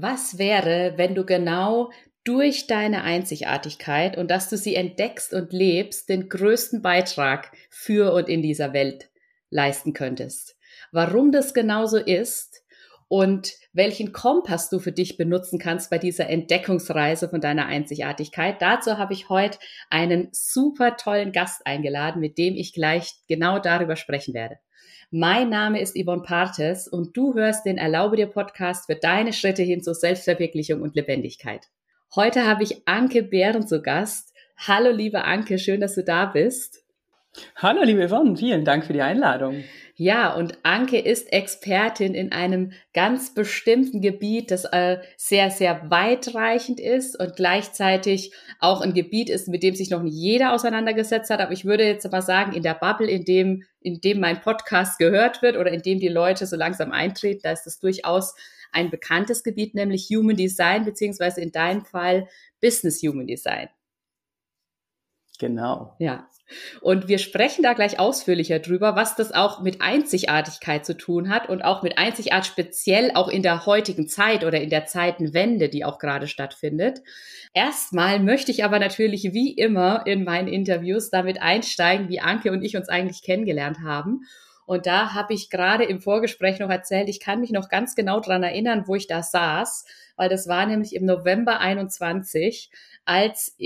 Was wäre, wenn du genau durch deine Einzigartigkeit und dass du sie entdeckst und lebst, den größten Beitrag für und in dieser Welt leisten könntest? Warum das genauso ist und welchen Kompass du für dich benutzen kannst bei dieser Entdeckungsreise von deiner Einzigartigkeit. Dazu habe ich heute einen super tollen Gast eingeladen, mit dem ich gleich genau darüber sprechen werde. Mein Name ist Yvonne Partes und du hörst den Erlaube dir Podcast für deine Schritte hin zur Selbstverwirklichung und Lebendigkeit. Heute habe ich Anke Behren zu Gast. Hallo liebe Anke, schön, dass du da bist. Hallo liebe Yvonne, vielen Dank für die Einladung. Ja, und Anke ist Expertin in einem ganz bestimmten Gebiet, das äh, sehr, sehr weitreichend ist und gleichzeitig auch ein Gebiet ist, mit dem sich noch nicht jeder auseinandergesetzt hat. Aber ich würde jetzt mal sagen, in der Bubble, in dem, in dem mein Podcast gehört wird oder in dem die Leute so langsam eintreten, da ist es durchaus ein bekanntes Gebiet, nämlich Human Design, beziehungsweise in deinem Fall Business Human Design. Genau. Ja. Und wir sprechen da gleich ausführlicher drüber, was das auch mit Einzigartigkeit zu tun hat und auch mit Einzigart speziell auch in der heutigen Zeit oder in der Zeitenwende, die auch gerade stattfindet. Erstmal möchte ich aber natürlich wie immer in meinen Interviews damit einsteigen, wie Anke und ich uns eigentlich kennengelernt haben. Und da habe ich gerade im Vorgespräch noch erzählt, ich kann mich noch ganz genau dran erinnern, wo ich da saß, weil das war nämlich im November 21 als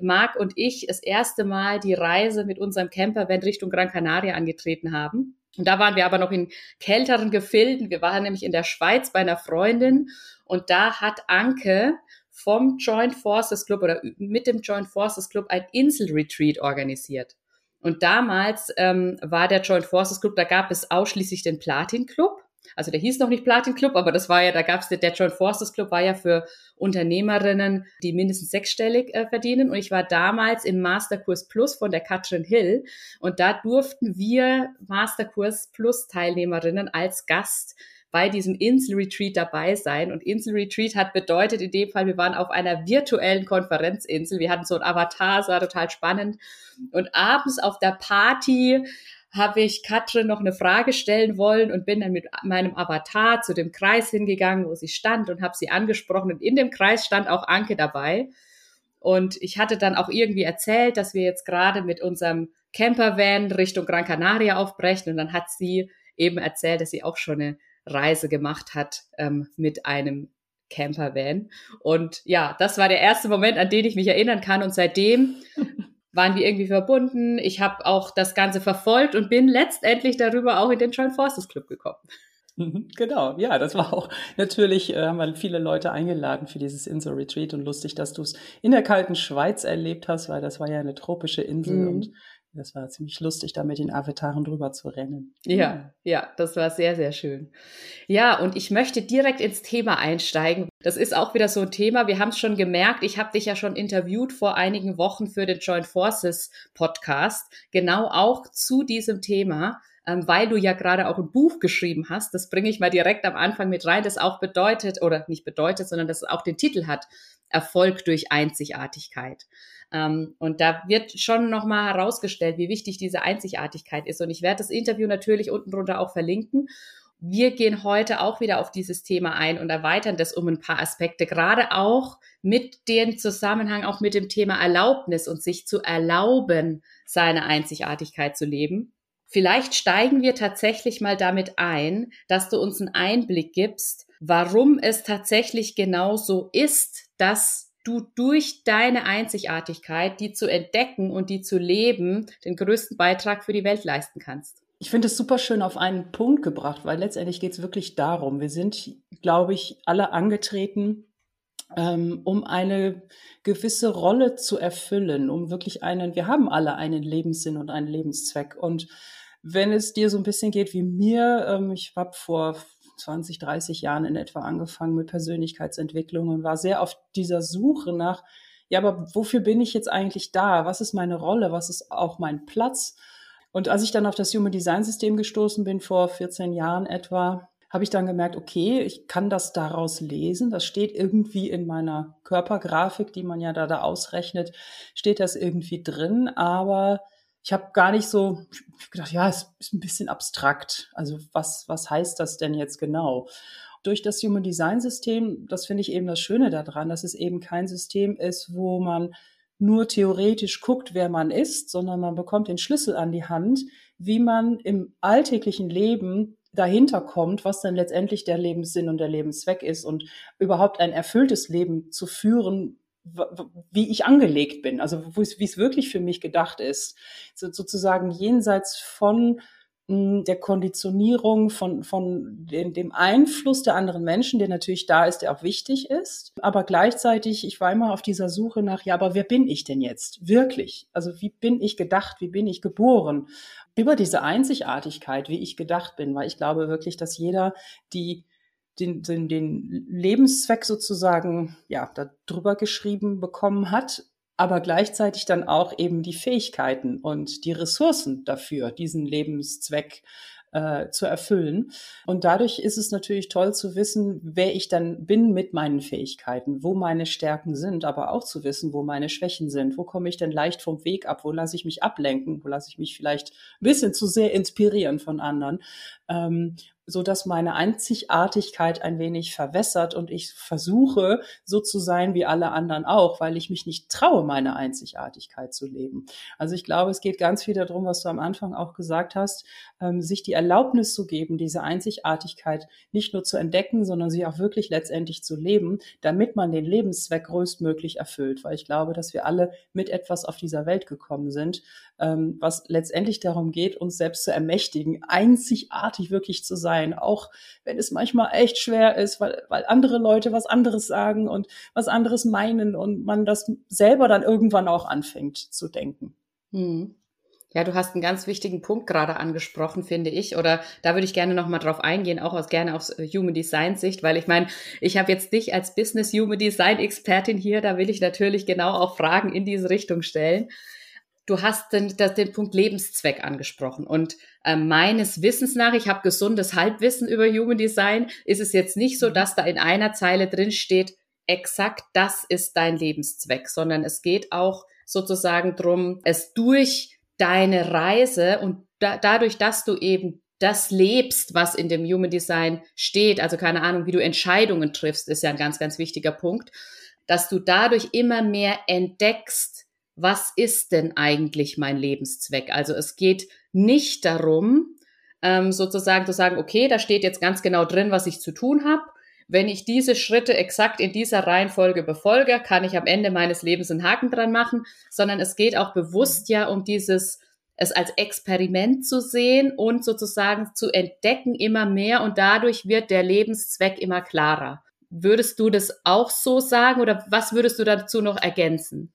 Marc und ich das erste Mal die Reise mit unserem Campervan Richtung Gran Canaria angetreten haben. Und da waren wir aber noch in kälteren Gefilden. Wir waren nämlich in der Schweiz bei einer Freundin und da hat Anke vom Joint Forces Club oder mit dem Joint Forces Club ein Inselretreat organisiert. Und damals ähm, war der Joint Forces Club, da gab es ausschließlich den Platin Club. Also der hieß noch nicht Platin Club, aber das war ja, da gab es der Joint Forces Club war ja für Unternehmerinnen, die mindestens sechsstellig äh, verdienen. Und ich war damals im Masterkurs Plus von der Katrin Hill und da durften wir Masterkurs Plus Teilnehmerinnen als Gast bei diesem Inselretreat dabei sein. Und Inselretreat hat bedeutet in dem Fall, wir waren auf einer virtuellen Konferenzinsel. Wir hatten so ein Avatar, es war total spannend. Und abends auf der Party habe ich Katrin noch eine Frage stellen wollen und bin dann mit meinem Avatar zu dem Kreis hingegangen, wo sie stand und habe sie angesprochen. Und in dem Kreis stand auch Anke dabei. Und ich hatte dann auch irgendwie erzählt, dass wir jetzt gerade mit unserem Campervan Richtung Gran Canaria aufbrechen. Und dann hat sie eben erzählt, dass sie auch schon eine Reise gemacht hat ähm, mit einem Campervan. Und ja, das war der erste Moment, an den ich mich erinnern kann. Und seitdem waren wir irgendwie verbunden. Ich habe auch das Ganze verfolgt und bin letztendlich darüber auch in den Joint Forces Club gekommen. Mhm, genau, ja, das war auch natürlich, äh, haben wir viele Leute eingeladen für dieses Insel-Retreat und lustig, dass du es in der kalten Schweiz erlebt hast, weil das war ja eine tropische Insel mhm. und das war ziemlich lustig, da mit den Avataren drüber zu rennen. Ja, ja, das war sehr, sehr schön. Ja, und ich möchte direkt ins Thema einsteigen. Das ist auch wieder so ein Thema. Wir haben es schon gemerkt. Ich habe dich ja schon interviewt vor einigen Wochen für den Joint Forces Podcast. Genau auch zu diesem Thema, ähm, weil du ja gerade auch ein Buch geschrieben hast. Das bringe ich mal direkt am Anfang mit rein. Das auch bedeutet, oder nicht bedeutet, sondern das auch den Titel hat. Erfolg durch Einzigartigkeit. Ähm, und da wird schon nochmal herausgestellt, wie wichtig diese Einzigartigkeit ist. Und ich werde das Interview natürlich unten drunter auch verlinken. Wir gehen heute auch wieder auf dieses Thema ein und erweitern das um ein paar Aspekte, gerade auch mit dem Zusammenhang, auch mit dem Thema Erlaubnis und sich zu erlauben, seine Einzigartigkeit zu leben. Vielleicht steigen wir tatsächlich mal damit ein, dass du uns einen Einblick gibst, warum es tatsächlich genau so ist, dass du durch deine Einzigartigkeit, die zu entdecken und die zu leben, den größten Beitrag für die Welt leisten kannst. Ich finde es super schön auf einen Punkt gebracht, weil letztendlich geht es wirklich darum. Wir sind, glaube ich, alle angetreten, ähm, um eine gewisse Rolle zu erfüllen, um wirklich einen, wir haben alle einen Lebenssinn und einen Lebenszweck. Und wenn es dir so ein bisschen geht wie mir, ähm, ich habe vor 20, 30 Jahren in etwa angefangen mit Persönlichkeitsentwicklung und war sehr auf dieser Suche nach, ja, aber wofür bin ich jetzt eigentlich da? Was ist meine Rolle? Was ist auch mein Platz? Und als ich dann auf das Human Design System gestoßen bin, vor 14 Jahren etwa, habe ich dann gemerkt, okay, ich kann das daraus lesen. Das steht irgendwie in meiner Körpergrafik, die man ja da, da ausrechnet, steht das irgendwie drin. Aber ich habe gar nicht so gedacht, ja, es ist ein bisschen abstrakt. Also was, was heißt das denn jetzt genau? durch das Human Design System, das finde ich eben das Schöne daran, dass es eben kein System ist, wo man nur theoretisch guckt, wer man ist, sondern man bekommt den Schlüssel an die Hand, wie man im alltäglichen Leben dahinter kommt, was dann letztendlich der Lebenssinn und der Lebenszweck ist und überhaupt ein erfülltes Leben zu führen, wie ich angelegt bin, also wie es wirklich für mich gedacht ist, so, sozusagen jenseits von der Konditionierung, von, von dem, dem Einfluss der anderen Menschen, der natürlich da ist, der auch wichtig ist. Aber gleichzeitig, ich war immer auf dieser Suche nach, ja, aber wer bin ich denn jetzt? Wirklich? Also wie bin ich gedacht? Wie bin ich geboren? Über diese Einzigartigkeit, wie ich gedacht bin, weil ich glaube wirklich, dass jeder die den, den, den Lebenszweck sozusagen ja da drüber geschrieben bekommen hat aber gleichzeitig dann auch eben die Fähigkeiten und die Ressourcen dafür, diesen Lebenszweck äh, zu erfüllen. Und dadurch ist es natürlich toll zu wissen, wer ich dann bin mit meinen Fähigkeiten, wo meine Stärken sind, aber auch zu wissen, wo meine Schwächen sind. Wo komme ich denn leicht vom Weg ab? Wo lasse ich mich ablenken? Wo lasse ich mich vielleicht ein bisschen zu sehr inspirieren von anderen? Ähm, so dass meine Einzigartigkeit ein wenig verwässert und ich versuche, so zu sein wie alle anderen auch, weil ich mich nicht traue, meine Einzigartigkeit zu leben. Also ich glaube, es geht ganz viel darum, was du am Anfang auch gesagt hast, ähm, sich die Erlaubnis zu geben, diese Einzigartigkeit nicht nur zu entdecken, sondern sie auch wirklich letztendlich zu leben, damit man den Lebenszweck größtmöglich erfüllt. Weil ich glaube, dass wir alle mit etwas auf dieser Welt gekommen sind, ähm, was letztendlich darum geht, uns selbst zu ermächtigen, einzigartig wirklich zu sein auch wenn es manchmal echt schwer ist, weil, weil andere Leute was anderes sagen und was anderes meinen und man das selber dann irgendwann auch anfängt zu denken. Hm. Ja, du hast einen ganz wichtigen Punkt gerade angesprochen, finde ich. Oder da würde ich gerne nochmal drauf eingehen, auch aus gerne aus äh, Human Design Sicht, weil ich meine, ich habe jetzt dich als Business Human Design Expertin hier, da will ich natürlich genau auch Fragen in diese Richtung stellen du hast den, den Punkt Lebenszweck angesprochen. Und äh, meines Wissens nach, ich habe gesundes Halbwissen über Human Design, ist es jetzt nicht so, mhm. dass da in einer Zeile drin steht, exakt das ist dein Lebenszweck, sondern es geht auch sozusagen drum, es durch deine Reise und da, dadurch, dass du eben das lebst, was in dem Human Design steht, also keine Ahnung, wie du Entscheidungen triffst, ist ja ein ganz, ganz wichtiger Punkt, dass du dadurch immer mehr entdeckst, was ist denn eigentlich mein Lebenszweck? Also es geht nicht darum, ähm, sozusagen zu sagen, okay, da steht jetzt ganz genau drin, was ich zu tun habe. Wenn ich diese Schritte exakt in dieser Reihenfolge befolge, kann ich am Ende meines Lebens einen Haken dran machen, sondern es geht auch bewusst ja um dieses, es als Experiment zu sehen und sozusagen zu entdecken immer mehr und dadurch wird der Lebenszweck immer klarer. Würdest du das auch so sagen oder was würdest du dazu noch ergänzen?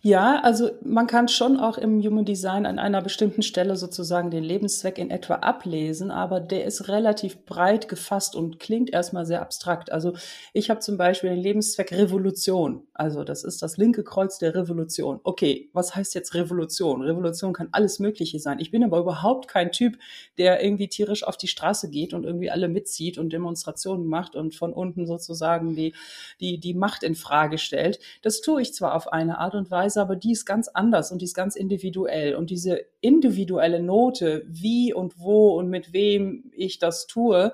Ja, also man kann schon auch im Human Design an einer bestimmten Stelle sozusagen den Lebenszweck in etwa ablesen, aber der ist relativ breit gefasst und klingt erstmal sehr abstrakt. Also ich habe zum Beispiel den Lebenszweck Revolution. Also das ist das linke Kreuz der Revolution. Okay, was heißt jetzt Revolution? Revolution kann alles Mögliche sein. Ich bin aber überhaupt kein Typ, der irgendwie tierisch auf die Straße geht und irgendwie alle mitzieht und Demonstrationen macht und von unten sozusagen die, die, die Macht in Frage stellt. Das tue ich zwar auf eine Art und Weise, Weise, aber die ist ganz anders und die ist ganz individuell. Und diese individuelle Note, wie und wo und mit wem ich das tue,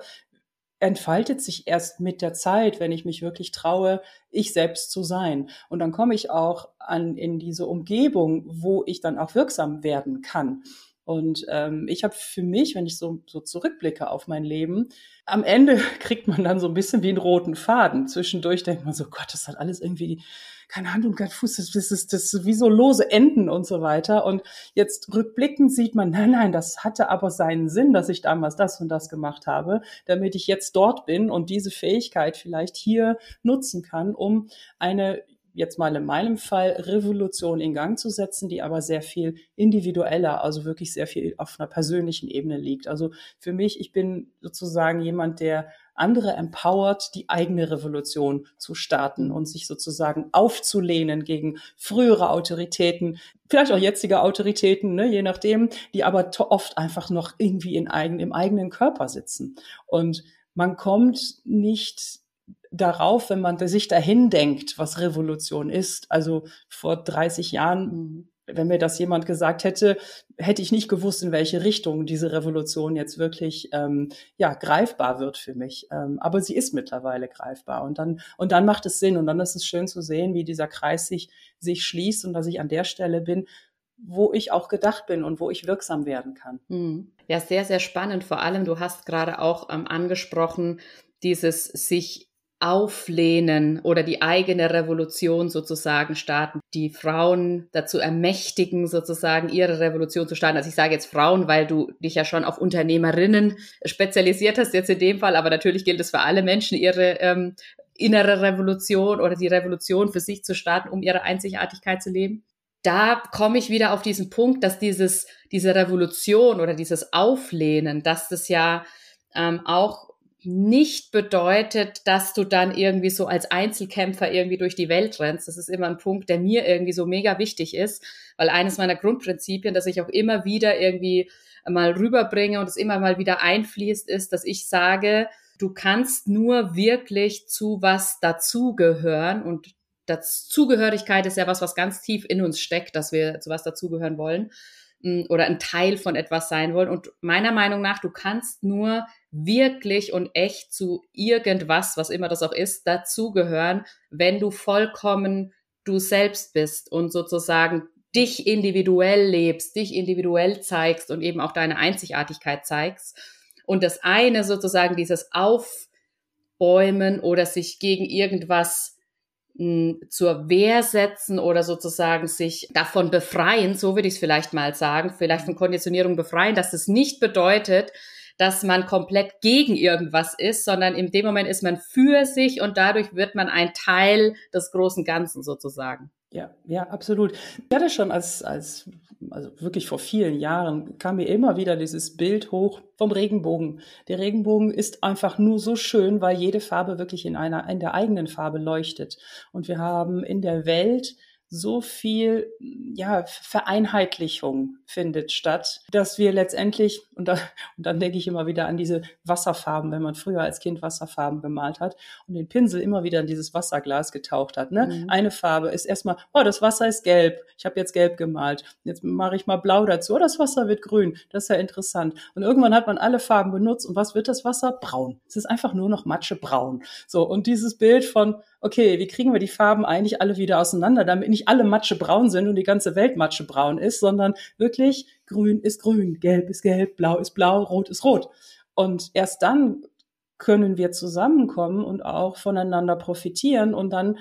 entfaltet sich erst mit der Zeit, wenn ich mich wirklich traue, ich selbst zu sein. Und dann komme ich auch an in diese Umgebung, wo ich dann auch wirksam werden kann. Und ähm, ich habe für mich, wenn ich so, so zurückblicke auf mein Leben, am Ende kriegt man dann so ein bisschen wie einen roten Faden. Zwischendurch denkt man so, Gott, das hat alles irgendwie keine Hand und kein Fuß, das, das, ist, das ist wie so lose Enden und so weiter. Und jetzt rückblickend sieht man, nein, nein, das hatte aber seinen Sinn, dass ich damals das und das gemacht habe, damit ich jetzt dort bin und diese Fähigkeit vielleicht hier nutzen kann, um eine jetzt mal in meinem Fall Revolution in Gang zu setzen, die aber sehr viel individueller, also wirklich sehr viel auf einer persönlichen Ebene liegt. Also für mich, ich bin sozusagen jemand, der andere empowert, die eigene Revolution zu starten und sich sozusagen aufzulehnen gegen frühere Autoritäten, vielleicht auch jetzige Autoritäten, ne, je nachdem, die aber oft einfach noch irgendwie in eigen, im eigenen Körper sitzen. Und man kommt nicht darauf, wenn man sich dahin denkt, was Revolution ist. Also vor 30 Jahren wenn mir das jemand gesagt hätte, hätte ich nicht gewusst, in welche Richtung diese Revolution jetzt wirklich ähm, ja greifbar wird für mich. Ähm, aber sie ist mittlerweile greifbar und dann und dann macht es Sinn und dann ist es schön zu sehen, wie dieser Kreis sich sich schließt und dass ich an der Stelle bin, wo ich auch gedacht bin und wo ich wirksam werden kann. Hm. Ja, sehr sehr spannend. Vor allem, du hast gerade auch ähm, angesprochen, dieses sich auflehnen oder die eigene Revolution sozusagen starten, die Frauen dazu ermächtigen, sozusagen ihre Revolution zu starten. Also ich sage jetzt Frauen, weil du dich ja schon auf Unternehmerinnen spezialisiert hast jetzt in dem Fall, aber natürlich gilt es für alle Menschen, ihre ähm, innere Revolution oder die Revolution für sich zu starten, um ihre Einzigartigkeit zu leben. Da komme ich wieder auf diesen Punkt, dass dieses, diese Revolution oder dieses Auflehnen, dass das ja ähm, auch nicht bedeutet, dass du dann irgendwie so als Einzelkämpfer irgendwie durch die Welt rennst. Das ist immer ein Punkt, der mir irgendwie so mega wichtig ist, weil eines meiner Grundprinzipien, dass ich auch immer wieder irgendwie mal rüberbringe und es immer mal wieder einfließt, ist, dass ich sage, du kannst nur wirklich zu was dazugehören und das Zugehörigkeit ist ja was, was ganz tief in uns steckt, dass wir zu was dazugehören wollen mm, oder ein Teil von etwas sein wollen. Und meiner Meinung nach, du kannst nur wirklich und echt zu irgendwas, was immer das auch ist, dazugehören, wenn du vollkommen du selbst bist und sozusagen dich individuell lebst, dich individuell zeigst und eben auch deine Einzigartigkeit zeigst. Und das eine sozusagen dieses Aufbäumen oder sich gegen irgendwas hm, zur Wehr setzen oder sozusagen sich davon befreien, so würde ich es vielleicht mal sagen, vielleicht von Konditionierung befreien, dass es nicht bedeutet, dass man komplett gegen irgendwas ist, sondern in dem Moment ist man für sich und dadurch wird man ein Teil des großen Ganzen sozusagen. Ja, ja, absolut. Ich hatte schon als, als, also wirklich vor vielen Jahren kam mir immer wieder dieses Bild hoch vom Regenbogen. Der Regenbogen ist einfach nur so schön, weil jede Farbe wirklich in einer, in der eigenen Farbe leuchtet. Und wir haben in der Welt so viel ja, Vereinheitlichung findet statt, dass wir letztendlich, und, da, und dann denke ich immer wieder an diese Wasserfarben, wenn man früher als Kind Wasserfarben gemalt hat und den Pinsel immer wieder in dieses Wasserglas getaucht hat. Ne? Mhm. Eine Farbe ist erstmal, oh, das Wasser ist gelb, ich habe jetzt gelb gemalt, jetzt mache ich mal blau dazu, oh, das Wasser wird grün, das ist ja interessant. Und irgendwann hat man alle Farben benutzt und was wird das Wasser? Braun. Es ist einfach nur noch Matsche braun. So, und dieses Bild von, okay, wie kriegen wir die Farben eigentlich alle wieder auseinander, damit nicht alle Matsche braun sind und die ganze Welt Matsche braun ist, sondern wirklich grün ist grün, gelb ist gelb, blau ist blau, rot ist rot. Und erst dann können wir zusammenkommen und auch voneinander profitieren und dann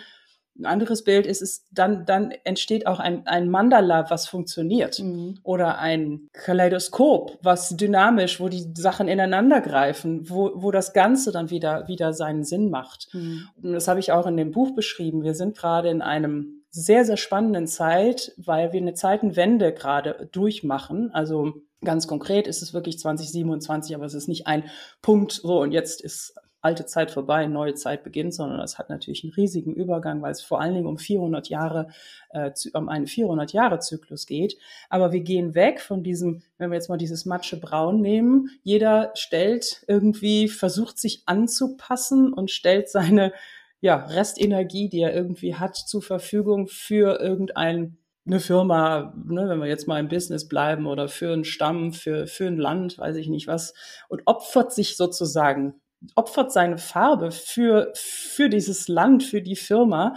ein anderes Bild ist es, dann, dann entsteht auch ein, ein Mandala, was funktioniert. Mhm. Oder ein Kaleidoskop, was dynamisch, wo die Sachen ineinander greifen, wo, wo das Ganze dann wieder, wieder seinen Sinn macht. Mhm. Und das habe ich auch in dem Buch beschrieben. Wir sind gerade in einem sehr, sehr spannenden Zeit, weil wir eine Zeitenwende gerade durchmachen. Also ganz konkret ist es wirklich 2027, aber es ist nicht ein Punkt, so und jetzt ist alte Zeit vorbei, neue Zeit beginnt, sondern es hat natürlich einen riesigen Übergang, weil es vor allen Dingen um 400 Jahre, äh, um einen 400 Jahre Zyklus geht. Aber wir gehen weg von diesem, wenn wir jetzt mal dieses Matsche Braun nehmen, jeder stellt irgendwie, versucht sich anzupassen und stellt seine ja, Restenergie, die er irgendwie hat, zur Verfügung für irgendein eine Firma, ne, wenn wir jetzt mal im Business bleiben oder für einen Stamm, für, für ein Land, weiß ich nicht was, und opfert sich sozusagen opfert seine Farbe für, für dieses Land, für die Firma.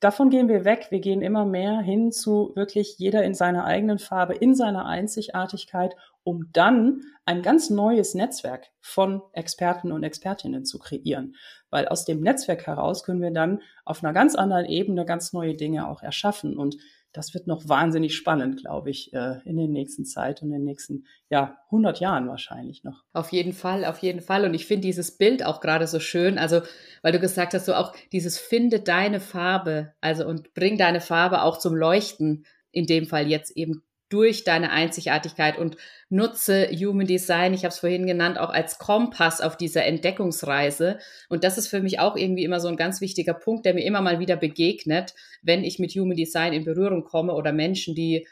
Davon gehen wir weg. Wir gehen immer mehr hin zu wirklich jeder in seiner eigenen Farbe, in seiner Einzigartigkeit, um dann ein ganz neues Netzwerk von Experten und Expertinnen zu kreieren. Weil aus dem Netzwerk heraus können wir dann auf einer ganz anderen Ebene ganz neue Dinge auch erschaffen. Und das wird noch wahnsinnig spannend, glaube ich, äh, in den nächsten Zeit und in den nächsten, ja, 100 Jahren wahrscheinlich noch. Auf jeden Fall, auf jeden Fall. Und ich finde dieses Bild auch gerade so schön. Also, weil du gesagt hast, so auch dieses finde deine Farbe, also und bring deine Farbe auch zum Leuchten. In dem Fall jetzt eben durch deine Einzigartigkeit und nutze Human Design, ich habe es vorhin genannt, auch als Kompass auf dieser Entdeckungsreise. Und das ist für mich auch irgendwie immer so ein ganz wichtiger Punkt, der mir immer mal wieder begegnet, wenn ich mit Human Design in Berührung komme oder Menschen, die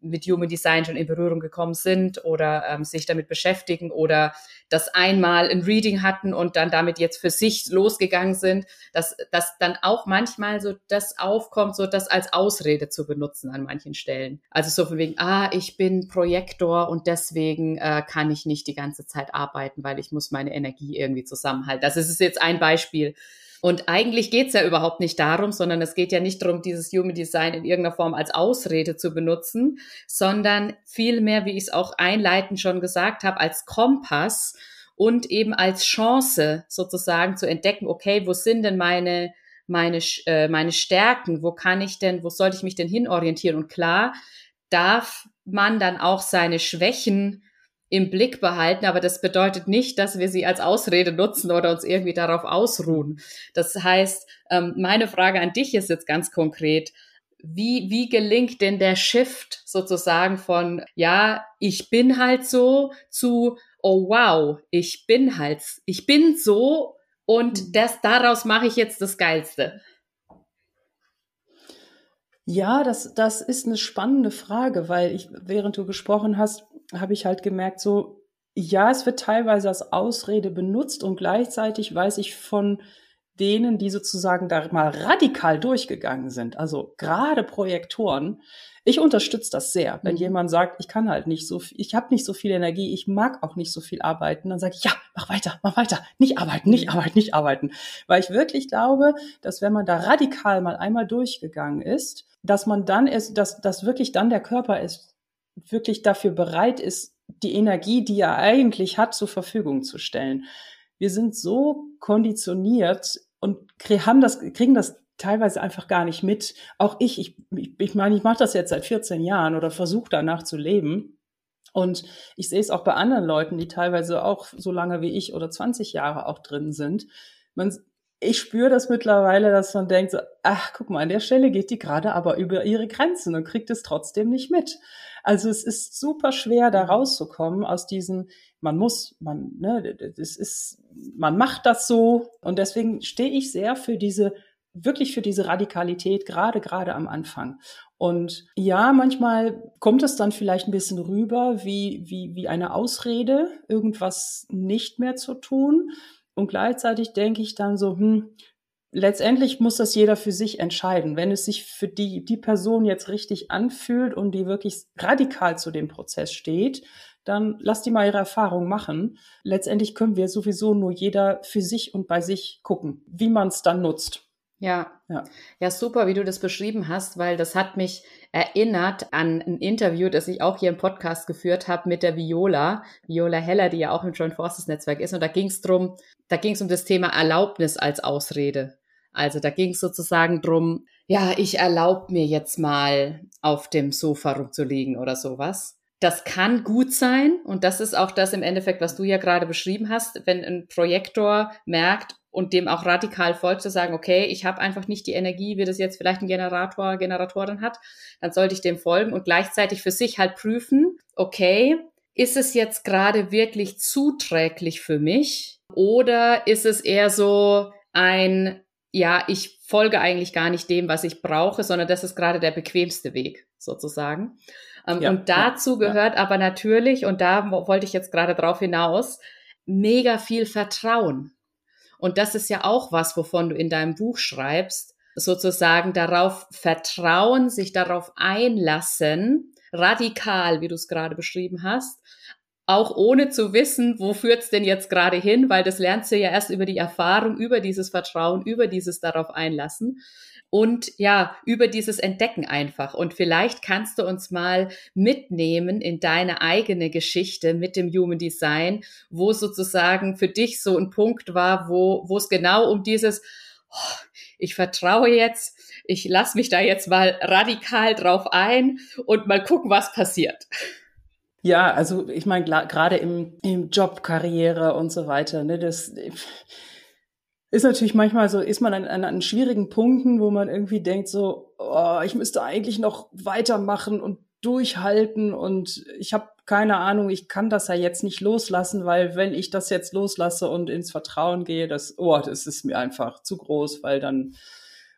mit Human Design schon in Berührung gekommen sind oder ähm, sich damit beschäftigen oder das einmal ein Reading hatten und dann damit jetzt für sich losgegangen sind, dass, dass dann auch manchmal so das aufkommt, so das als Ausrede zu benutzen an manchen Stellen. Also so von wegen, ah, ich bin Projektor und deswegen äh, kann ich nicht die ganze Zeit arbeiten, weil ich muss meine Energie irgendwie zusammenhalten. Das ist jetzt ein Beispiel. Und eigentlich geht's ja überhaupt nicht darum, sondern es geht ja nicht darum, dieses Human Design in irgendeiner Form als Ausrede zu benutzen, sondern vielmehr, wie ich es auch einleitend schon gesagt habe, als Kompass und eben als Chance sozusagen zu entdecken, okay, wo sind denn meine meine äh, meine Stärken, wo kann ich denn, wo sollte ich mich denn hinorientieren? Und klar, darf man dann auch seine Schwächen im Blick behalten, aber das bedeutet nicht, dass wir sie als Ausrede nutzen oder uns irgendwie darauf ausruhen. Das heißt, ähm, meine Frage an dich ist jetzt ganz konkret, wie, wie gelingt denn der Shift sozusagen von, ja, ich bin halt so zu, oh wow, ich bin halt, ich bin so und mhm. das, daraus mache ich jetzt das Geilste? Ja, das, das ist eine spannende Frage, weil ich, während du gesprochen hast, habe ich halt gemerkt, so, ja, es wird teilweise als Ausrede benutzt und gleichzeitig weiß ich von denen, die sozusagen da mal radikal durchgegangen sind, also gerade Projektoren, ich unterstütze das sehr. Wenn mhm. jemand sagt, ich kann halt nicht so viel, ich habe nicht so viel Energie, ich mag auch nicht so viel arbeiten, dann sage ich, ja, mach weiter, mach weiter, nicht arbeiten, nicht mhm. arbeiten, nicht arbeiten. Weil ich wirklich glaube, dass wenn man da radikal mal einmal durchgegangen ist, dass man dann ist, dass, dass wirklich dann der Körper ist, wirklich dafür bereit ist, die Energie, die er eigentlich hat, zur Verfügung zu stellen. Wir sind so konditioniert und haben das, kriegen das teilweise einfach gar nicht mit. Auch ich, ich, ich meine, ich mache das jetzt seit 14 Jahren oder versuche danach zu leben. Und ich sehe es auch bei anderen Leuten, die teilweise auch so lange wie ich oder 20 Jahre auch drin sind. Man, ich spüre das mittlerweile, dass man denkt, so, ach, guck mal, an der Stelle geht die gerade aber über ihre Grenzen und kriegt es trotzdem nicht mit. Also es ist super schwer, da rauszukommen aus diesen, man muss, man, ne, das ist, man macht das so. Und deswegen stehe ich sehr für diese, wirklich für diese Radikalität, gerade, gerade am Anfang. Und ja, manchmal kommt es dann vielleicht ein bisschen rüber wie, wie, wie eine Ausrede, irgendwas nicht mehr zu tun. Und gleichzeitig denke ich dann so, hm, letztendlich muss das jeder für sich entscheiden. Wenn es sich für die, die Person jetzt richtig anfühlt und die wirklich radikal zu dem Prozess steht, dann lass die mal ihre Erfahrung machen. Letztendlich können wir sowieso nur jeder für sich und bei sich gucken, wie man es dann nutzt. Ja. ja. Ja, super, wie du das beschrieben hast, weil das hat mich erinnert an ein Interview, das ich auch hier im Podcast geführt habe mit der Viola, Viola Heller, die ja auch im Joint Forces Netzwerk ist. Und da ging es drum, da ging es um das Thema Erlaubnis als Ausrede. Also da ging es sozusagen drum, ja, ich erlaube mir jetzt mal auf dem Sofa rumzulegen oder sowas. Das kann gut sein und das ist auch das im Endeffekt, was du ja gerade beschrieben hast, wenn ein Projektor merkt, und dem auch radikal folgt, zu sagen, okay, ich habe einfach nicht die Energie, wie das jetzt vielleicht ein Generator, Generatorin hat, dann sollte ich dem folgen und gleichzeitig für sich halt prüfen, okay, ist es jetzt gerade wirklich zuträglich für mich oder ist es eher so ein, ja, ich folge eigentlich gar nicht dem, was ich brauche, sondern das ist gerade der bequemste Weg sozusagen. Ähm, ja, und dazu ja, gehört ja. aber natürlich, und da wollte ich jetzt gerade drauf hinaus, mega viel Vertrauen. Und das ist ja auch was, wovon du in deinem Buch schreibst, sozusagen darauf vertrauen, sich darauf einlassen, radikal, wie du es gerade beschrieben hast, auch ohne zu wissen, wo führt's denn jetzt gerade hin, weil das lernst du ja erst über die Erfahrung, über dieses Vertrauen, über dieses darauf einlassen und ja, über dieses Entdecken einfach. Und vielleicht kannst du uns mal mitnehmen in deine eigene Geschichte mit dem Human Design, wo sozusagen für dich so ein Punkt war, wo, wo es genau um dieses, oh, ich vertraue jetzt, ich lasse mich da jetzt mal radikal drauf ein und mal gucken, was passiert. Ja, also ich meine, gerade im, im Job, Karriere und so weiter, ne, das ist natürlich manchmal so, ist man an, an, an schwierigen Punkten, wo man irgendwie denkt so, oh, ich müsste eigentlich noch weitermachen und durchhalten und ich habe keine Ahnung, ich kann das ja jetzt nicht loslassen, weil wenn ich das jetzt loslasse und ins Vertrauen gehe, das, oh, das ist mir einfach zu groß, weil dann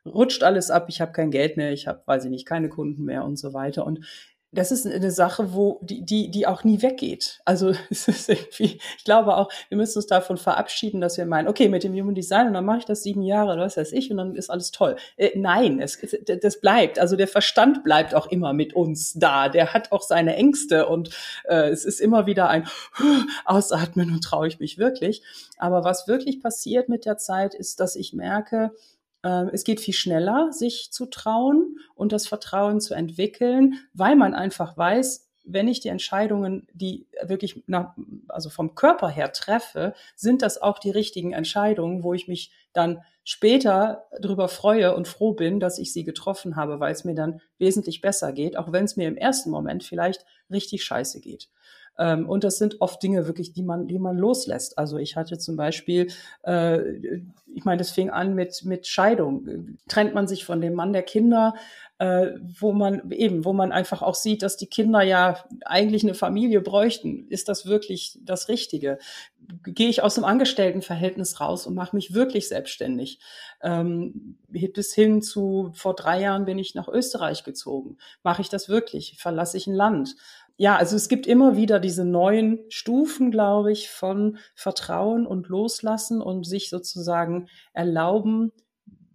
rutscht alles ab, ich habe kein Geld mehr, ich habe, weiß ich nicht, keine Kunden mehr und so weiter. Und das ist eine Sache, wo die, die, die auch nie weggeht. Also es ist irgendwie, ich glaube auch, wir müssen uns davon verabschieden, dass wir meinen, okay, mit dem Human Design und dann mache ich das sieben Jahre oder was weiß ich und dann ist alles toll. Äh, nein, es, das bleibt. Also der Verstand bleibt auch immer mit uns da. Der hat auch seine Ängste und äh, es ist immer wieder ein Ausatmen und traue ich mich wirklich. Aber was wirklich passiert mit der Zeit, ist, dass ich merke, es geht viel schneller, sich zu trauen und das Vertrauen zu entwickeln, weil man einfach weiß, wenn ich die Entscheidungen, die wirklich nach, also vom Körper her treffe, sind das auch die richtigen Entscheidungen, wo ich mich dann später darüber freue und froh bin, dass ich sie getroffen habe, weil es mir dann wesentlich besser geht, auch wenn es mir im ersten Moment vielleicht richtig scheiße geht. Ähm, und das sind oft Dinge wirklich, die man, die man loslässt. Also ich hatte zum Beispiel, äh, ich meine, das fing an mit, mit Scheidung. Trennt man sich von dem Mann der Kinder, äh, wo man eben, wo man einfach auch sieht, dass die Kinder ja eigentlich eine Familie bräuchten. Ist das wirklich das Richtige? Gehe ich aus dem Angestelltenverhältnis raus und mache mich wirklich selbstständig? Ähm, bis hin zu vor drei Jahren bin ich nach Österreich gezogen. Mache ich das wirklich? Verlasse ich ein Land? Ja, also es gibt immer wieder diese neuen Stufen, glaube ich, von Vertrauen und Loslassen und sich sozusagen erlauben,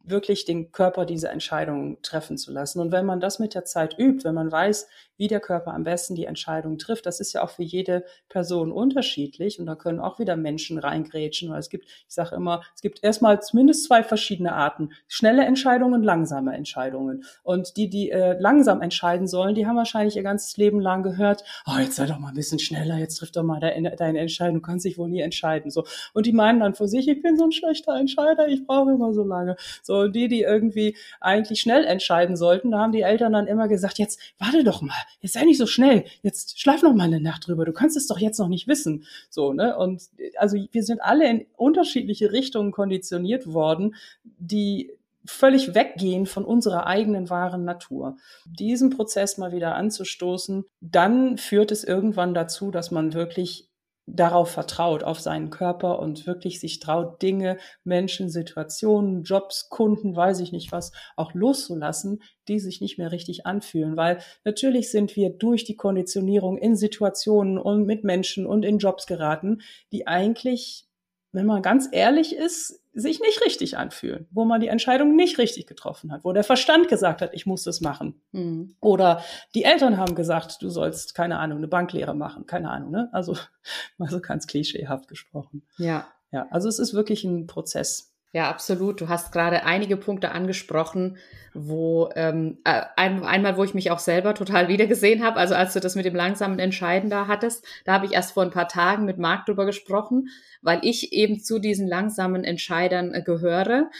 wirklich den Körper diese Entscheidungen treffen zu lassen. Und wenn man das mit der Zeit übt, wenn man weiß, wie der Körper am besten die Entscheidung trifft, das ist ja auch für jede Person unterschiedlich und da können auch wieder Menschen reingrätschen, weil es gibt, ich sage immer, es gibt erstmal zumindest zwei verschiedene Arten, schnelle Entscheidungen, langsame Entscheidungen. Und die, die äh, langsam entscheiden sollen, die haben wahrscheinlich ihr ganzes Leben lang gehört, oh, jetzt sei doch mal ein bisschen schneller, jetzt trifft doch mal deine, deine Entscheidung, du kannst dich wohl nie entscheiden. So. Und die meinen dann vor sich, ich bin so ein schlechter Entscheider, ich brauche immer so lange. So, so, die, die irgendwie eigentlich schnell entscheiden sollten, da haben die Eltern dann immer gesagt, jetzt warte doch mal, jetzt sei nicht so schnell, jetzt schlaf noch mal eine Nacht drüber, du kannst es doch jetzt noch nicht wissen. So, ne? Und also wir sind alle in unterschiedliche Richtungen konditioniert worden, die völlig weggehen von unserer eigenen wahren Natur. Diesen Prozess mal wieder anzustoßen, dann führt es irgendwann dazu, dass man wirklich darauf vertraut, auf seinen Körper und wirklich sich traut, Dinge, Menschen, Situationen, Jobs, Kunden, weiß ich nicht was, auch loszulassen, die sich nicht mehr richtig anfühlen. Weil natürlich sind wir durch die Konditionierung in Situationen und mit Menschen und in Jobs geraten, die eigentlich wenn man ganz ehrlich ist, sich nicht richtig anfühlen, wo man die Entscheidung nicht richtig getroffen hat, wo der Verstand gesagt hat, ich muss das machen. Mhm. Oder die Eltern haben gesagt, du sollst, keine Ahnung, eine Banklehre machen, keine Ahnung, ne? Also mal so ganz klischeehaft gesprochen. Ja. Ja, also es ist wirklich ein Prozess. Ja, absolut. Du hast gerade einige Punkte angesprochen, wo ähm, äh, ein, einmal, wo ich mich auch selber total wiedergesehen habe. Also als du das mit dem langsamen Entscheiden da hattest, da habe ich erst vor ein paar Tagen mit Marc drüber gesprochen, weil ich eben zu diesen langsamen Entscheidern äh, gehöre,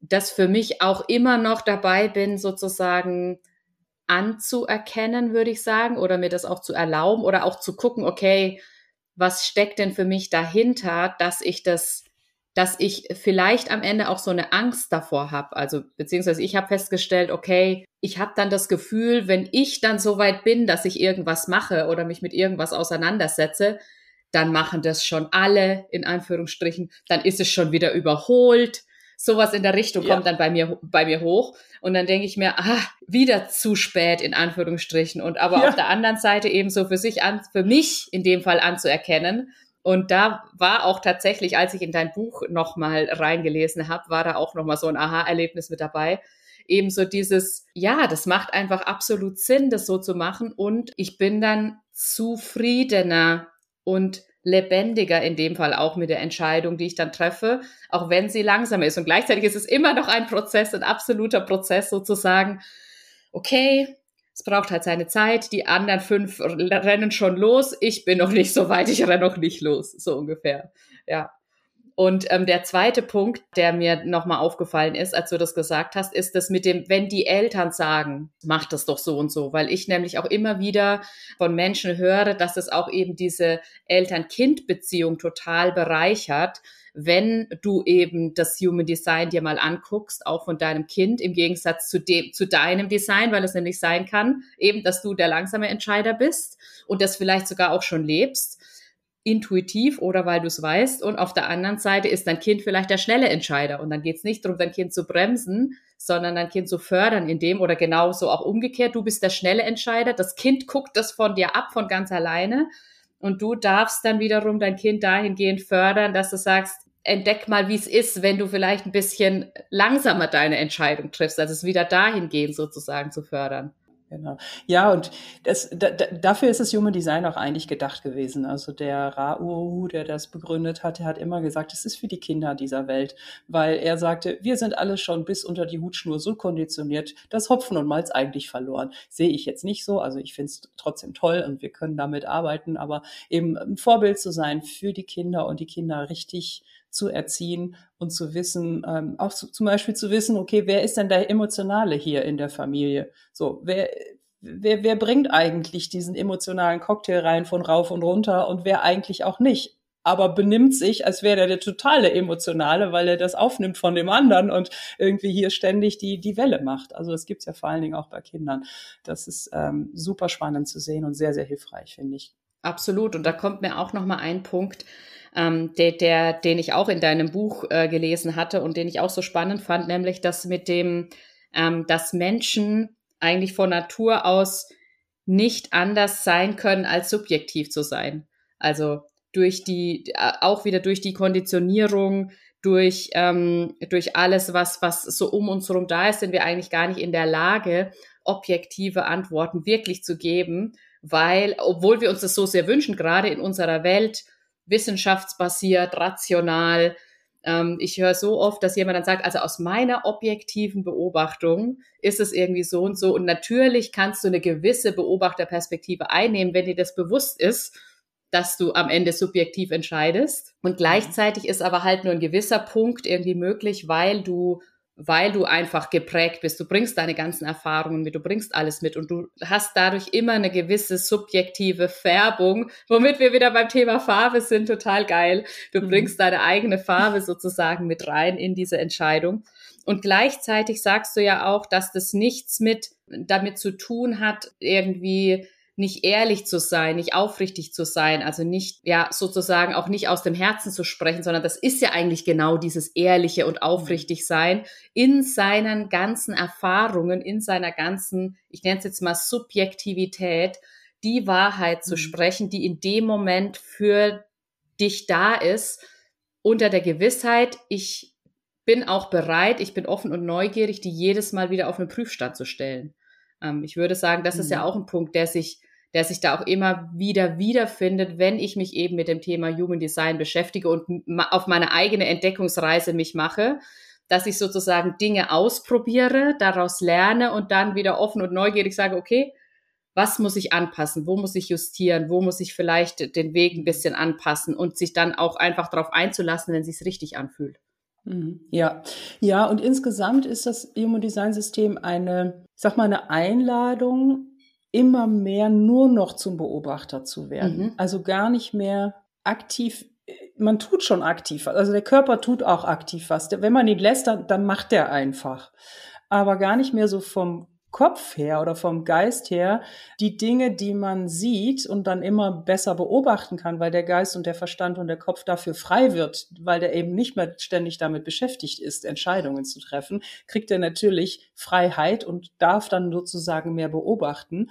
dass für mich auch immer noch dabei bin, sozusagen anzuerkennen, würde ich sagen, oder mir das auch zu erlauben oder auch zu gucken, okay, was steckt denn für mich dahinter, dass ich das dass ich vielleicht am Ende auch so eine Angst davor habe. Also beziehungsweise ich habe festgestellt, okay, ich habe dann das Gefühl, wenn ich dann so weit bin, dass ich irgendwas mache oder mich mit irgendwas auseinandersetze, dann machen das schon alle, in Anführungsstrichen, dann ist es schon wieder überholt. Sowas in der Richtung ja. kommt dann bei mir, bei mir hoch. Und dann denke ich mir, ah, wieder zu spät, in Anführungsstrichen. Und aber ja. auf der anderen Seite eben so für sich an, für mich in dem Fall anzuerkennen, und da war auch tatsächlich, als ich in dein Buch nochmal reingelesen habe, war da auch nochmal so ein Aha-Erlebnis mit dabei. Ebenso dieses, ja, das macht einfach absolut Sinn, das so zu machen. Und ich bin dann zufriedener und lebendiger in dem Fall auch mit der Entscheidung, die ich dann treffe, auch wenn sie langsam ist. Und gleichzeitig ist es immer noch ein Prozess, ein absoluter Prozess sozusagen. Okay, es braucht halt seine Zeit. Die anderen fünf rennen schon los. Ich bin noch nicht so weit. Ich renne noch nicht los. So ungefähr. Ja. Und ähm, der zweite Punkt, der mir nochmal aufgefallen ist, als du das gesagt hast, ist das mit dem, wenn die Eltern sagen, mach das doch so und so, weil ich nämlich auch immer wieder von Menschen höre, dass es auch eben diese Eltern-Kind-Beziehung total bereichert, wenn du eben das Human Design dir mal anguckst, auch von deinem Kind, im Gegensatz zu dem, zu deinem Design, weil es nämlich sein kann, eben, dass du der langsame Entscheider bist und das vielleicht sogar auch schon lebst intuitiv oder weil du es weißt. Und auf der anderen Seite ist dein Kind vielleicht der schnelle Entscheider. Und dann geht es nicht darum, dein Kind zu bremsen, sondern dein Kind zu fördern in dem oder genauso auch umgekehrt. Du bist der schnelle Entscheider. Das Kind guckt das von dir ab, von ganz alleine. Und du darfst dann wiederum dein Kind dahingehend fördern, dass du sagst, entdeck mal, wie es ist, wenn du vielleicht ein bisschen langsamer deine Entscheidung triffst. Also es wieder dahingehend sozusagen zu fördern. Genau. Ja, und das, da, dafür ist das Human Design auch eigentlich gedacht gewesen. Also der Rau, der das begründet hat, der hat immer gesagt, es ist für die Kinder dieser Welt, weil er sagte, wir sind alle schon bis unter die Hutschnur so konditioniert, dass Hopfen und Malz eigentlich verloren. Sehe ich jetzt nicht so. Also ich finde es trotzdem toll und wir können damit arbeiten, aber eben ein Vorbild zu sein für die Kinder und die Kinder richtig zu erziehen und zu wissen, ähm, auch zu, zum Beispiel zu wissen, okay, wer ist denn der Emotionale hier in der Familie? So, wer, wer, wer bringt eigentlich diesen emotionalen Cocktail rein von rauf und runter und wer eigentlich auch nicht? aber benimmt sich, als wäre er der totale Emotionale, weil er das aufnimmt von dem anderen und irgendwie hier ständig die, die Welle macht. Also das gibt's ja vor allen Dingen auch bei Kindern. Das ist ähm, super spannend zu sehen und sehr, sehr hilfreich, finde ich. Absolut. Und da kommt mir auch noch mal ein Punkt, ähm, der, der, den ich auch in deinem Buch äh, gelesen hatte und den ich auch so spannend fand, nämlich das mit dem, ähm, dass Menschen eigentlich von Natur aus nicht anders sein können, als subjektiv zu sein. Also durch die, äh, auch wieder durch die Konditionierung, durch, ähm, durch alles, was, was so um uns herum da ist, sind wir eigentlich gar nicht in der Lage, objektive Antworten wirklich zu geben, weil, obwohl wir uns das so sehr wünschen, gerade in unserer Welt, wissenschaftsbasiert, rational. Ähm, ich höre so oft, dass jemand dann sagt, also aus meiner objektiven Beobachtung ist es irgendwie so und so. Und natürlich kannst du eine gewisse Beobachterperspektive einnehmen, wenn dir das bewusst ist, dass du am Ende subjektiv entscheidest. Und gleichzeitig ist aber halt nur ein gewisser Punkt irgendwie möglich, weil du weil du einfach geprägt bist. Du bringst deine ganzen Erfahrungen mit, du bringst alles mit und du hast dadurch immer eine gewisse subjektive Färbung, womit wir wieder beim Thema Farbe sind, total geil. Du mhm. bringst deine eigene Farbe sozusagen mit rein in diese Entscheidung. Und gleichzeitig sagst du ja auch, dass das nichts mit damit zu tun hat, irgendwie nicht ehrlich zu sein, nicht aufrichtig zu sein, also nicht, ja, sozusagen auch nicht aus dem Herzen zu sprechen, sondern das ist ja eigentlich genau dieses ehrliche und aufrichtig sein in seinen ganzen Erfahrungen, in seiner ganzen, ich nenne es jetzt mal Subjektivität, die Wahrheit zu mhm. sprechen, die in dem Moment für dich da ist, unter der Gewissheit, ich bin auch bereit, ich bin offen und neugierig, die jedes Mal wieder auf einen Prüfstand zu stellen. Ähm, ich würde sagen, das mhm. ist ja mhm. auch ein Punkt, der sich, der sich da auch immer wieder wiederfindet, wenn ich mich eben mit dem Thema Human Design beschäftige und auf meine eigene Entdeckungsreise mich mache, dass ich sozusagen Dinge ausprobiere, daraus lerne und dann wieder offen und neugierig sage, okay, was muss ich anpassen, wo muss ich justieren, wo muss ich vielleicht den Weg ein bisschen anpassen und sich dann auch einfach darauf einzulassen, wenn es sich richtig anfühlt. Mhm. Ja, ja, und insgesamt ist das Human Design System eine, ich sag mal, eine Einladung, immer mehr nur noch zum Beobachter zu werden. Mhm. Also gar nicht mehr aktiv, man tut schon aktiv, also der Körper tut auch aktiv was. Wenn man ihn lässt, dann, dann macht er einfach. Aber gar nicht mehr so vom Kopf her oder vom Geist her die Dinge, die man sieht und dann immer besser beobachten kann, weil der Geist und der Verstand und der Kopf dafür frei wird, weil der eben nicht mehr ständig damit beschäftigt ist, Entscheidungen zu treffen, kriegt er natürlich Freiheit und darf dann sozusagen mehr beobachten.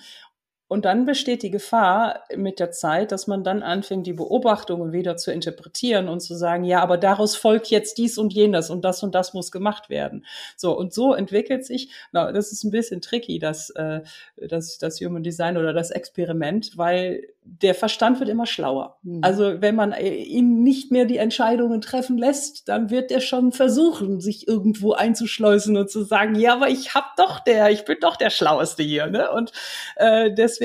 Und dann besteht die Gefahr mit der Zeit, dass man dann anfängt, die Beobachtungen wieder zu interpretieren und zu sagen, ja, aber daraus folgt jetzt dies und jenes und das und das muss gemacht werden. So, und so entwickelt sich, na, das ist ein bisschen tricky, das, äh, das, das Human Design oder das Experiment, weil der Verstand wird immer schlauer. Mhm. Also wenn man äh, ihn nicht mehr die Entscheidungen treffen lässt, dann wird er schon versuchen, sich irgendwo einzuschleusen und zu sagen, ja, aber ich hab doch der, ich bin doch der Schlaueste hier. Ne? Und äh, deswegen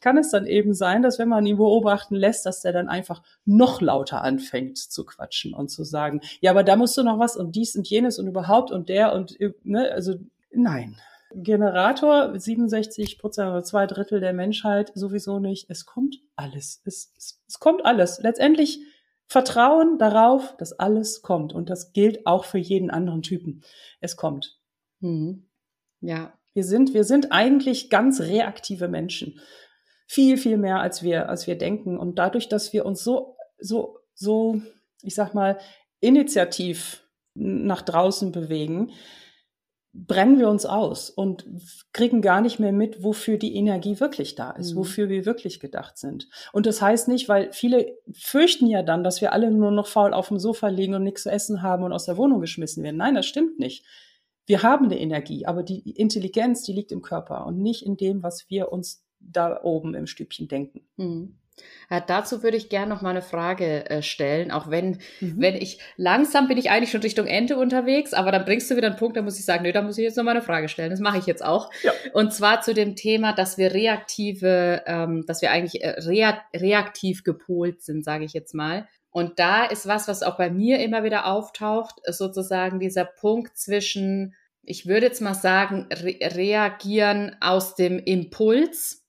kann es dann eben sein, dass wenn man ihn beobachten lässt, dass der dann einfach noch lauter anfängt zu quatschen und zu sagen, ja, aber da musst du noch was und dies und jenes und überhaupt und der und ne, also nein. Generator, 67 Prozent oder zwei Drittel der Menschheit sowieso nicht. Es kommt alles. Es, es, es kommt alles. Letztendlich Vertrauen darauf, dass alles kommt. Und das gilt auch für jeden anderen Typen. Es kommt. Mhm. Ja. Wir sind, wir sind eigentlich ganz reaktive Menschen. Viel, viel mehr als wir, als wir denken. Und dadurch, dass wir uns so so, so, ich sag mal, initiativ nach draußen bewegen, brennen wir uns aus und kriegen gar nicht mehr mit, wofür die Energie wirklich da ist, mhm. wofür wir wirklich gedacht sind. Und das heißt nicht, weil viele fürchten ja dann, dass wir alle nur noch faul auf dem Sofa liegen und nichts zu essen haben und aus der Wohnung geschmissen werden. Nein, das stimmt nicht. Wir haben eine Energie, aber die Intelligenz, die liegt im Körper und nicht in dem, was wir uns da oben im Stübchen denken. Mhm. Ja, dazu würde ich gerne noch mal eine Frage äh, stellen, auch wenn, mhm. wenn ich langsam bin ich eigentlich schon Richtung Ende unterwegs, aber dann bringst du wieder einen Punkt, da muss ich sagen, nee, da muss ich jetzt noch mal eine Frage stellen. Das mache ich jetzt auch. Ja. Und zwar zu dem Thema, dass wir reaktive, ähm, dass wir eigentlich äh, rea reaktiv gepolt sind, sage ich jetzt mal. Und da ist was, was auch bei mir immer wieder auftaucht, sozusagen dieser Punkt zwischen, ich würde jetzt mal sagen, re reagieren aus dem Impuls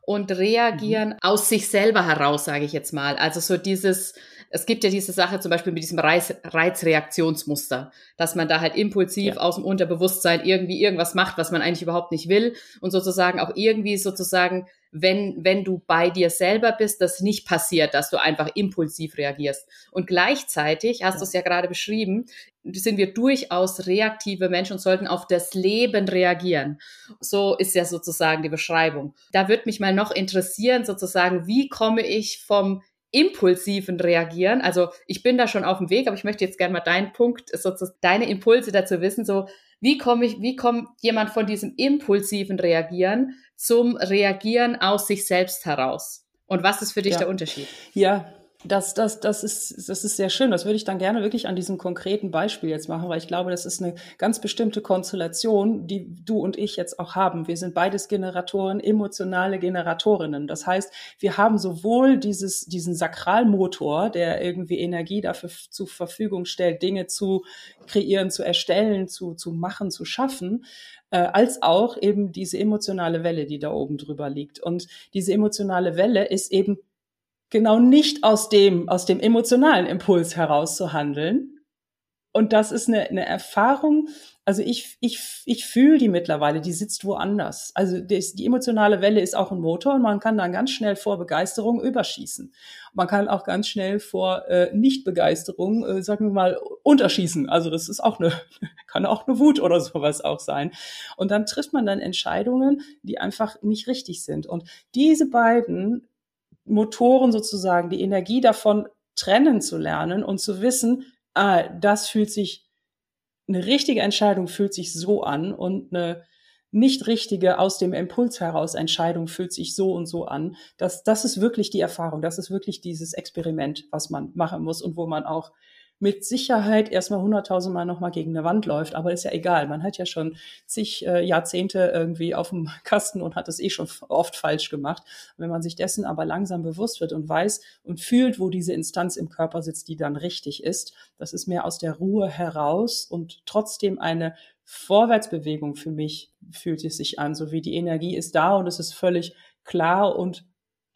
und reagieren mhm. aus sich selber heraus, sage ich jetzt mal. Also so dieses, es gibt ja diese Sache zum Beispiel mit diesem Reiz, Reizreaktionsmuster, dass man da halt impulsiv ja. aus dem Unterbewusstsein irgendwie irgendwas macht, was man eigentlich überhaupt nicht will und sozusagen auch irgendwie sozusagen, wenn, wenn du bei dir selber bist, das nicht passiert, dass du einfach impulsiv reagierst. Und gleichzeitig, hast ja. du es ja gerade beschrieben, sind wir durchaus reaktive Menschen und sollten auf das Leben reagieren. So ist ja sozusagen die Beschreibung. Da würde mich mal noch interessieren, sozusagen, wie komme ich vom impulsiven Reagieren. Also ich bin da schon auf dem Weg, aber ich möchte jetzt gerne mal deinen Punkt, sozusagen deine Impulse dazu wissen. So, wie komme ich, wie kommt jemand von diesem impulsiven Reagieren zum Reagieren aus sich selbst heraus? Und was ist für dich ja. der Unterschied? Ja, das, das, das, ist, das ist sehr schön. Das würde ich dann gerne wirklich an diesem konkreten Beispiel jetzt machen, weil ich glaube, das ist eine ganz bestimmte Konstellation, die du und ich jetzt auch haben. Wir sind beides Generatoren, emotionale Generatorinnen. Das heißt, wir haben sowohl dieses, diesen Sakralmotor, der irgendwie Energie dafür zur Verfügung stellt, Dinge zu kreieren, zu erstellen, zu, zu machen, zu schaffen, äh, als auch eben diese emotionale Welle, die da oben drüber liegt. Und diese emotionale Welle ist eben genau nicht aus dem, aus dem emotionalen Impuls heraus zu handeln. Und das ist eine, eine Erfahrung, also ich, ich, ich fühle die mittlerweile, die sitzt woanders. Also die, die emotionale Welle ist auch ein Motor und man kann dann ganz schnell vor Begeisterung überschießen. Man kann auch ganz schnell vor äh, Nichtbegeisterung, äh, sagen wir mal, unterschießen. Also das ist auch eine, kann auch eine Wut oder sowas auch sein. Und dann trifft man dann Entscheidungen, die einfach nicht richtig sind. Und diese beiden Motoren sozusagen, die Energie davon trennen zu lernen und zu wissen, ah, das fühlt sich, eine richtige Entscheidung fühlt sich so an und eine nicht richtige aus dem Impuls heraus Entscheidung fühlt sich so und so an. Das, das ist wirklich die Erfahrung, das ist wirklich dieses Experiment, was man machen muss und wo man auch mit Sicherheit erstmal hunderttausendmal nochmal gegen eine Wand läuft, aber ist ja egal. Man hat ja schon zig äh, Jahrzehnte irgendwie auf dem Kasten und hat es eh schon oft falsch gemacht. wenn man sich dessen aber langsam bewusst wird und weiß und fühlt, wo diese Instanz im Körper sitzt, die dann richtig ist, das ist mehr aus der Ruhe heraus und trotzdem eine Vorwärtsbewegung für mich fühlt es sich an, so wie die Energie ist da und es ist völlig klar und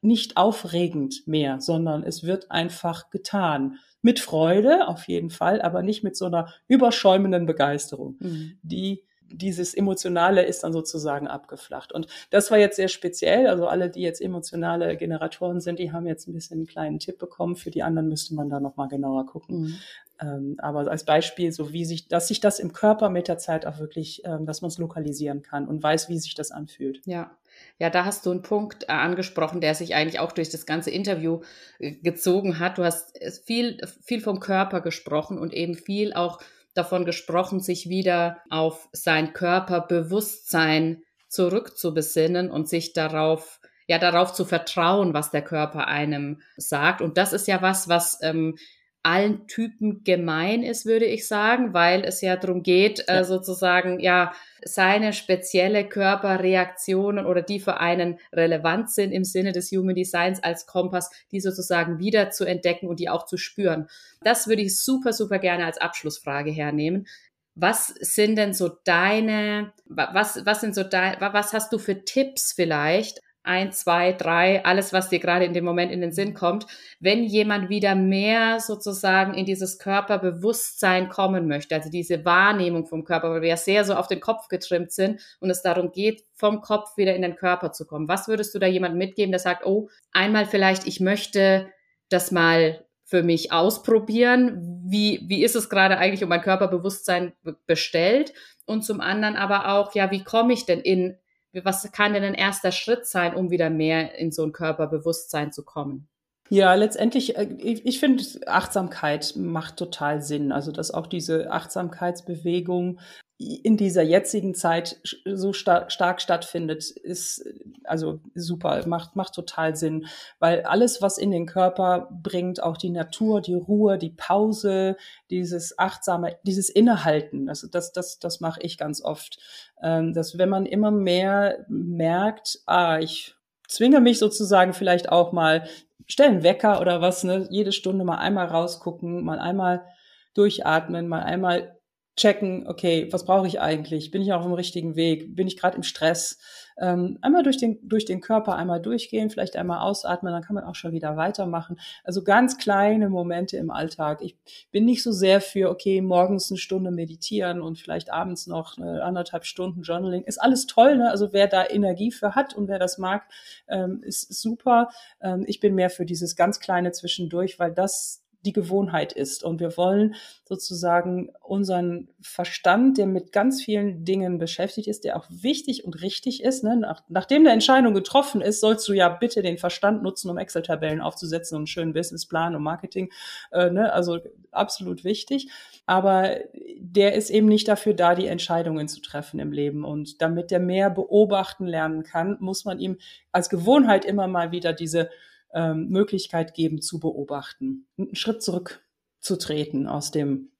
nicht aufregend mehr, sondern es wird einfach getan mit Freude auf jeden Fall, aber nicht mit so einer überschäumenden Begeisterung. Mhm. Die dieses Emotionale ist dann sozusagen abgeflacht. Und das war jetzt sehr speziell. Also alle, die jetzt emotionale Generatoren sind, die haben jetzt ein bisschen einen kleinen Tipp bekommen. Für die anderen müsste man da nochmal genauer gucken. Mhm. Ähm, aber als Beispiel, so wie sich, dass sich das im Körper mit der Zeit auch wirklich, ähm, dass man es lokalisieren kann und weiß, wie sich das anfühlt. Ja. Ja, da hast du einen Punkt äh, angesprochen, der sich eigentlich auch durch das ganze Interview äh, gezogen hat. Du hast viel, viel vom Körper gesprochen und eben viel auch davon gesprochen, sich wieder auf sein Körperbewusstsein zurückzubesinnen und sich darauf, ja, darauf zu vertrauen, was der Körper einem sagt. Und das ist ja was, was ähm, allen Typen gemein ist, würde ich sagen, weil es ja darum geht, äh, ja. Äh, sozusagen, ja, seine spezielle Körperreaktionen oder die für einen relevant sind im Sinne des Human Designs als Kompass, die sozusagen wieder zu entdecken und die auch zu spüren. Das würde ich super, super gerne als Abschlussfrage hernehmen. Was sind denn so deine, was, was sind so dein, was hast du für Tipps vielleicht ein, zwei, drei, alles, was dir gerade in dem Moment in den Sinn kommt, wenn jemand wieder mehr sozusagen in dieses Körperbewusstsein kommen möchte, also diese Wahrnehmung vom Körper, weil wir ja sehr so auf den Kopf getrimmt sind und es darum geht, vom Kopf wieder in den Körper zu kommen. Was würdest du da jemand mitgeben, der sagt, oh, einmal vielleicht, ich möchte das mal für mich ausprobieren. Wie, wie ist es gerade eigentlich um mein Körperbewusstsein bestellt? Und zum anderen aber auch, ja, wie komme ich denn in, was kann denn ein erster Schritt sein, um wieder mehr in so ein Körperbewusstsein zu kommen? Ja, letztendlich, äh, ich, ich finde, Achtsamkeit macht total Sinn. Also, dass auch diese Achtsamkeitsbewegung in dieser jetzigen Zeit so star stark stattfindet, ist also super, macht, macht total Sinn, weil alles, was in den Körper bringt, auch die Natur, die Ruhe, die Pause, dieses achtsame, dieses Innehalten, also das, das, das mache ich ganz oft, ähm, dass wenn man immer mehr merkt, ah, ich zwinge mich sozusagen vielleicht auch mal, stellen Wecker oder was, ne, jede Stunde mal einmal rausgucken, mal einmal durchatmen, mal einmal checken, okay, was brauche ich eigentlich? Bin ich auf dem richtigen Weg? Bin ich gerade im Stress? Ähm, einmal durch den, durch den Körper einmal durchgehen, vielleicht einmal ausatmen, dann kann man auch schon wieder weitermachen. Also ganz kleine Momente im Alltag. Ich bin nicht so sehr für, okay, morgens eine Stunde meditieren und vielleicht abends noch eine anderthalb Stunden Journaling. Ist alles toll, ne? Also wer da Energie für hat und wer das mag, ähm, ist, ist super. Ähm, ich bin mehr für dieses ganz kleine Zwischendurch, weil das die Gewohnheit ist. Und wir wollen sozusagen unseren Verstand, der mit ganz vielen Dingen beschäftigt ist, der auch wichtig und richtig ist. Ne? Nach, nachdem eine Entscheidung getroffen ist, sollst du ja bitte den Verstand nutzen, um Excel-Tabellen aufzusetzen und einen schönen Businessplan und Marketing. Äh, ne? Also absolut wichtig. Aber der ist eben nicht dafür da, die Entscheidungen zu treffen im Leben. Und damit der mehr beobachten lernen kann, muss man ihm als Gewohnheit immer mal wieder diese ähm, Möglichkeit geben zu beobachten, einen Schritt zurückzutreten aus dem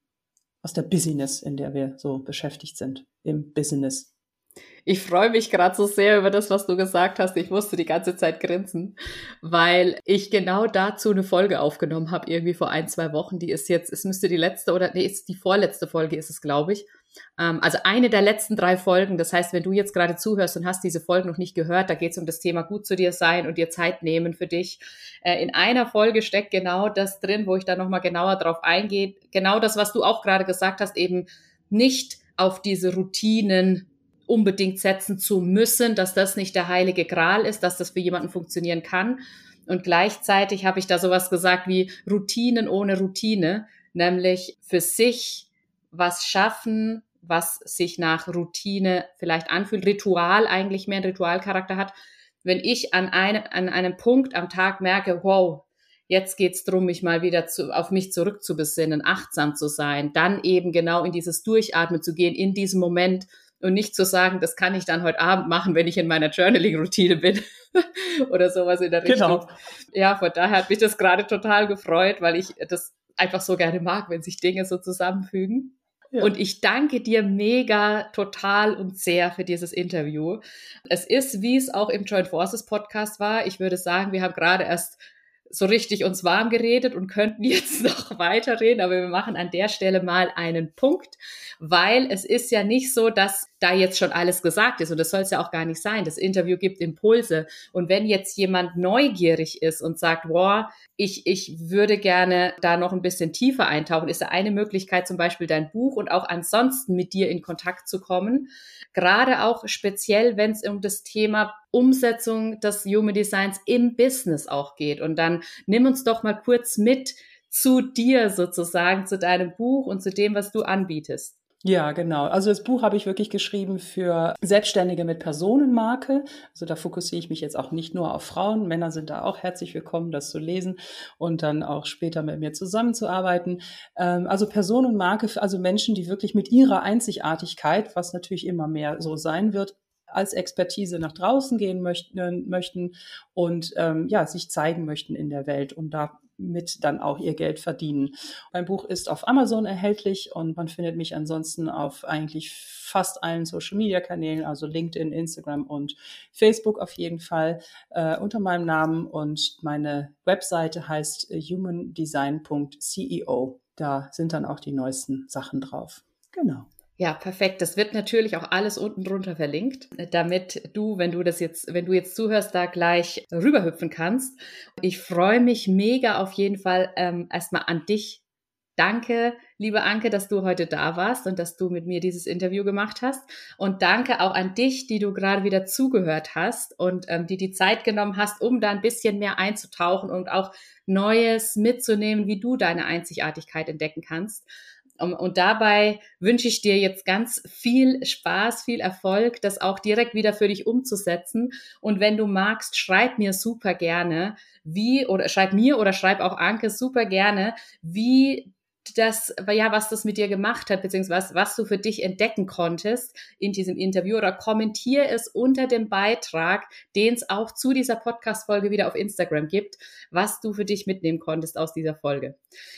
aus der Business, in der wir so beschäftigt sind, im Business. Ich freue mich gerade so sehr über das, was du gesagt hast. Ich musste die ganze Zeit grinsen, weil ich genau dazu eine Folge aufgenommen habe, irgendwie vor ein, zwei Wochen. Die ist jetzt, es müsste die letzte oder, nee, ist die vorletzte Folge, ist es, glaube ich. Ähm, also eine der letzten drei Folgen. Das heißt, wenn du jetzt gerade zuhörst und hast diese Folgen noch nicht gehört, da geht es um das Thema gut zu dir sein und dir Zeit nehmen für dich. Äh, in einer Folge steckt genau das drin, wo ich da nochmal genauer drauf eingehe. Genau das, was du auch gerade gesagt hast, eben nicht auf diese Routinen unbedingt setzen zu müssen, dass das nicht der heilige Gral ist, dass das für jemanden funktionieren kann. Und gleichzeitig habe ich da sowas gesagt wie Routinen ohne Routine, nämlich für sich was schaffen, was sich nach Routine vielleicht anfühlt, Ritual eigentlich mehr einen Ritualcharakter hat. Wenn ich an, eine, an einem Punkt am Tag merke, wow, jetzt geht's drum, mich mal wieder zu, auf mich zurückzubesinnen, achtsam zu sein, dann eben genau in dieses Durchatmen zu gehen, in diesem Moment und nicht zu sagen, das kann ich dann heute Abend machen, wenn ich in meiner Journaling-Routine bin oder sowas in der genau. Richtung. Ja, von daher hat mich das gerade total gefreut, weil ich das einfach so gerne mag, wenn sich Dinge so zusammenfügen. Und ich danke dir mega, total und sehr für dieses Interview. Es ist, wie es auch im Joint Forces Podcast war. Ich würde sagen, wir haben gerade erst so richtig uns warm geredet und könnten jetzt noch weiterreden, aber wir machen an der Stelle mal einen Punkt, weil es ist ja nicht so, dass da jetzt schon alles gesagt ist und das soll es ja auch gar nicht sein. Das Interview gibt Impulse und wenn jetzt jemand neugierig ist und sagt, wow, ich, ich würde gerne da noch ein bisschen tiefer eintauchen, ist ja eine Möglichkeit zum Beispiel dein Buch und auch ansonsten mit dir in Kontakt zu kommen. Gerade auch speziell, wenn es um das Thema Umsetzung des Human Designs im Business auch geht. Und dann nimm uns doch mal kurz mit zu dir sozusagen, zu deinem Buch und zu dem, was du anbietest. Ja, genau. Also das Buch habe ich wirklich geschrieben für Selbstständige mit Personenmarke. Also da fokussiere ich mich jetzt auch nicht nur auf Frauen. Männer sind da auch herzlich willkommen, das zu lesen und dann auch später mit mir zusammenzuarbeiten. Ähm, also Personenmarke, also Menschen, die wirklich mit ihrer Einzigartigkeit, was natürlich immer mehr so sein wird, als Expertise nach draußen gehen möchten, möchten und ähm, ja, sich zeigen möchten in der Welt und damit dann auch ihr Geld verdienen. Mein Buch ist auf Amazon erhältlich und man findet mich ansonsten auf eigentlich fast allen Social Media Kanälen, also LinkedIn, Instagram und Facebook auf jeden Fall äh, unter meinem Namen und meine Webseite heißt humandesign.ceo. Da sind dann auch die neuesten Sachen drauf. Genau. Ja, perfekt. Das wird natürlich auch alles unten drunter verlinkt, damit du, wenn du das jetzt, wenn du jetzt zuhörst, da gleich rüberhüpfen kannst. Ich freue mich mega auf jeden Fall ähm, erstmal an dich Danke, liebe Anke, dass du heute da warst und dass du mit mir dieses Interview gemacht hast. Und danke auch an dich, die du gerade wieder zugehört hast und ähm, die die Zeit genommen hast, um da ein bisschen mehr einzutauchen und auch Neues mitzunehmen, wie du deine Einzigartigkeit entdecken kannst. Und dabei wünsche ich dir jetzt ganz viel Spaß, viel Erfolg, das auch direkt wieder für dich umzusetzen. Und wenn du magst, schreib mir super gerne, wie, oder schreib mir oder schreib auch Anke super gerne, wie das, ja, was das mit dir gemacht hat, beziehungsweise was du für dich entdecken konntest in diesem Interview oder kommentier es unter dem Beitrag, den es auch zu dieser Podcast-Folge wieder auf Instagram gibt, was du für dich mitnehmen konntest aus dieser Folge.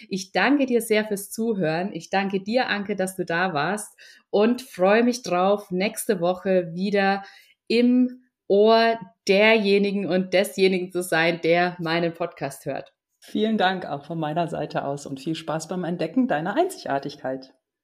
Ich danke dir sehr fürs Zuhören. Ich danke dir, Anke, dass du da warst und freue mich drauf, nächste Woche wieder im Ohr derjenigen und desjenigen zu sein, der meinen Podcast hört. Vielen Dank auch von meiner Seite aus und viel Spaß beim Entdecken deiner Einzigartigkeit.